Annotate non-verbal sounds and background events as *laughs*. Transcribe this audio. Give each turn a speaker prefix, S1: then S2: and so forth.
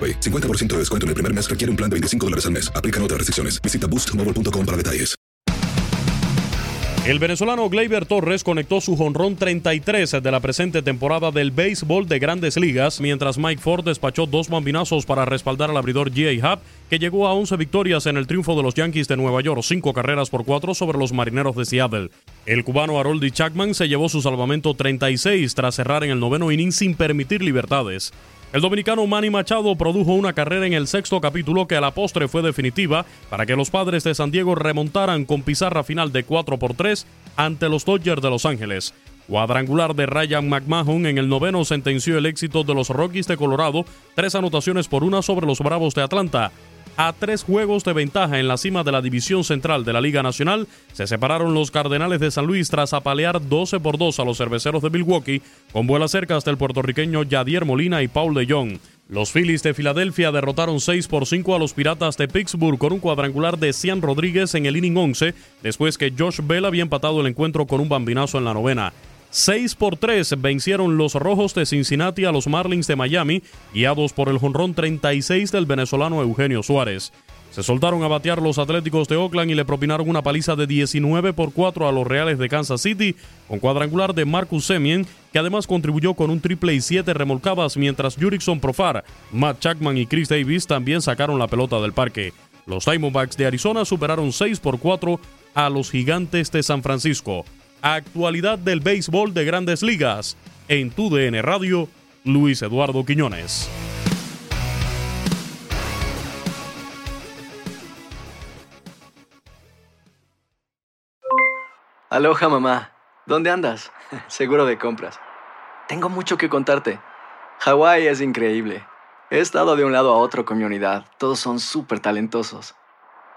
S1: AroPay. 50% de descuento en el primer mes requiere un plan de 25 dólares al mes. Aplican otras restricciones. Visita boostmobile.com para detalles.
S2: El venezolano Gleyber Torres conectó su jonrón 33 de la presente temporada del béisbol de grandes ligas, mientras Mike Ford despachó dos bambinazos para respaldar al abridor G.A. Happ, que llegó a 11 victorias en el triunfo de los Yankees de Nueva York, 5 carreras por 4 sobre los marineros de Seattle. El cubano Haroldi Chapman se llevó su salvamento 36 tras cerrar en el noveno inning sin permitir libertades. El dominicano Manny Machado produjo una carrera en el sexto capítulo que a la postre fue definitiva para que los padres de San Diego remontaran con pizarra final de 4 por 3 ante los Dodgers de Los Ángeles. Cuadrangular de Ryan McMahon en el noveno sentenció el éxito de los Rockies de Colorado, tres anotaciones por una sobre los Bravos de Atlanta. A tres juegos de ventaja en la cima de la división central de la Liga Nacional, se separaron los Cardenales de San Luis tras apalear 12 por 2 a los cerveceros de Milwaukee, con vuela cerca hasta el puertorriqueño Yadier Molina y Paul de. Los Phillies de Filadelfia derrotaron 6 por 5 a los Piratas de Pittsburgh con un cuadrangular de Cian Rodríguez en el inning 11, después que Josh Bell había empatado el encuentro con un bambinazo en la novena. 6 por 3 vencieron los Rojos de Cincinnati a los Marlins de Miami, guiados por el jonrón 36 del venezolano Eugenio Suárez. Se soltaron a batear los Atléticos de Oakland y le propinaron una paliza de 19 por 4 a los Reales de Kansas City, con cuadrangular de Marcus Semien, que además contribuyó con un triple y 7 remolcadas, mientras Jurickson Profar, Matt Chapman y Chris Davis también sacaron la pelota del parque. Los Diamondbacks de Arizona superaron 6 por 4 a los Gigantes de San Francisco. Actualidad del béisbol de grandes ligas. En tu DN Radio, Luis Eduardo Quiñones.
S3: Aloha mamá. ¿Dónde andas? *laughs* Seguro de compras. Tengo mucho que contarte. Hawái es increíble. He estado de un lado a otro con mi unidad. Todos son súper talentosos.